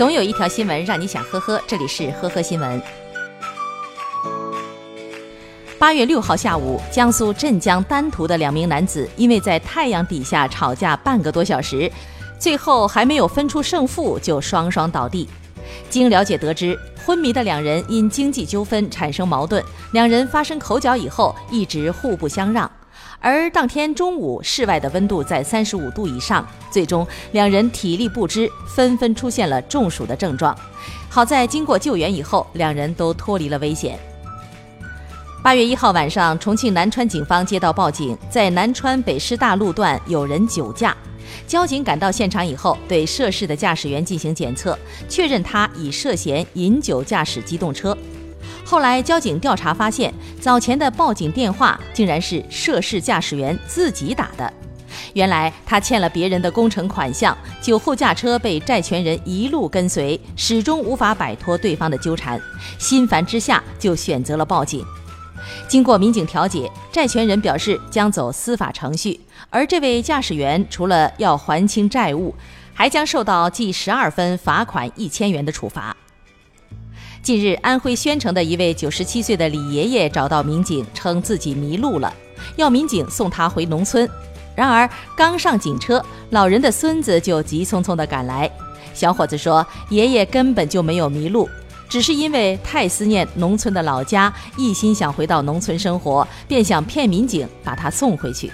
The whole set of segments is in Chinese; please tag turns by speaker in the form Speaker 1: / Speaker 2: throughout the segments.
Speaker 1: 总有一条新闻让你想呵呵，这里是呵呵新闻。八月六号下午，江苏镇江丹徒的两名男子因为在太阳底下吵架半个多小时，最后还没有分出胜负就双双倒地。经了解得知，昏迷的两人因经济纠纷产生矛盾，两人发生口角以后一直互不相让。而当天中午，室外的温度在三十五度以上，最终两人体力不支，纷纷出现了中暑的症状。好在经过救援以后，两人都脱离了危险。八月一号晚上，重庆南川警方接到报警，在南川北师大路段有人酒驾。交警赶到现场以后，对涉事的驾驶员进行检测，确认他已涉嫌饮酒驾驶机动车。后来，交警调查发现，早前的报警电话竟然是涉事驾驶员自己打的。原来，他欠了别人的工程款项，酒后驾车被债权人一路跟随，始终无法摆脱对方的纠缠。心烦之下，就选择了报警。经过民警调解，债权人表示将走司法程序，而这位驾驶员除了要还清债务，还将受到记十二分、罚款一千元的处罚。近日，安徽宣城的一位九十七岁的李爷爷找到民警，称自己迷路了，要民警送他回农村。然而，刚上警车，老人的孙子就急匆匆地赶来。小伙子说：“爷爷根本就没有迷路，只是因为太思念农村的老家，一心想回到农村生活，便想骗民警把他送回去。”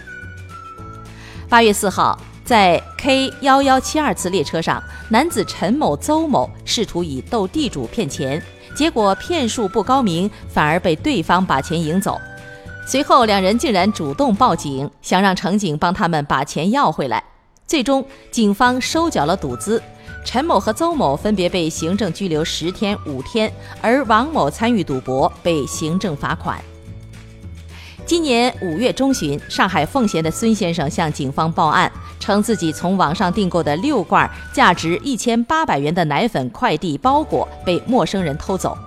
Speaker 1: 八月四号。在 K 幺幺七二次列车上，男子陈某、邹某试图以斗地主骗钱，结果骗术不高明，反而被对方把钱赢走。随后，两人竟然主动报警，想让乘警帮他们把钱要回来。最终，警方收缴了赌资，陈某和邹某分别被行政拘留十天、五天，而王某参与赌博被行政罚款。今年五月中旬，上海奉贤的孙先生向警方报案，称自己从网上订购的六罐价值一千八百元的奶粉快递包裹被陌生人偷走。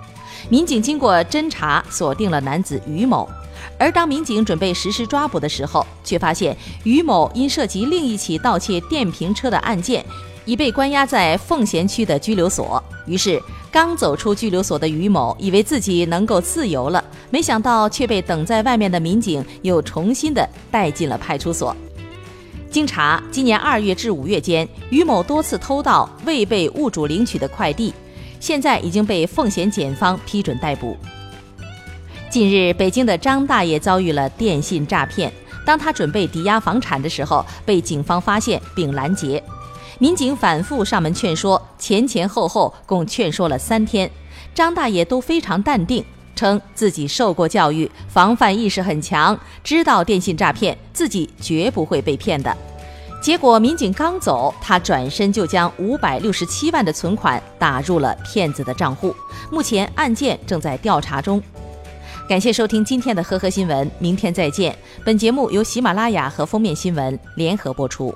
Speaker 1: 民警经过侦查，锁定了男子于某。而当民警准备实施抓捕的时候，却发现于某因涉及另一起盗窃电瓶车的案件。已被关押在奉贤区的拘留所。于是，刚走出拘留所的于某以为自己能够自由了，没想到却被等在外面的民警又重新的带进了派出所。经查，今年二月至五月间，于某多次偷盗未被物主领取的快递，现在已经被奉贤检方批准逮捕。近日，北京的张大爷遭遇了电信诈骗，当他准备抵押房产的时候，被警方发现并拦截。民警反复上门劝说，前前后后共劝说了三天，张大爷都非常淡定，称自己受过教育，防范意识很强，知道电信诈骗，自己绝不会被骗的。结果民警刚走，他转身就将五百六十七万的存款打入了骗子的账户。目前案件正在调查中。感谢收听今天的呵呵新闻，明天再见。本节目由喜马拉雅和封面新闻联合播出。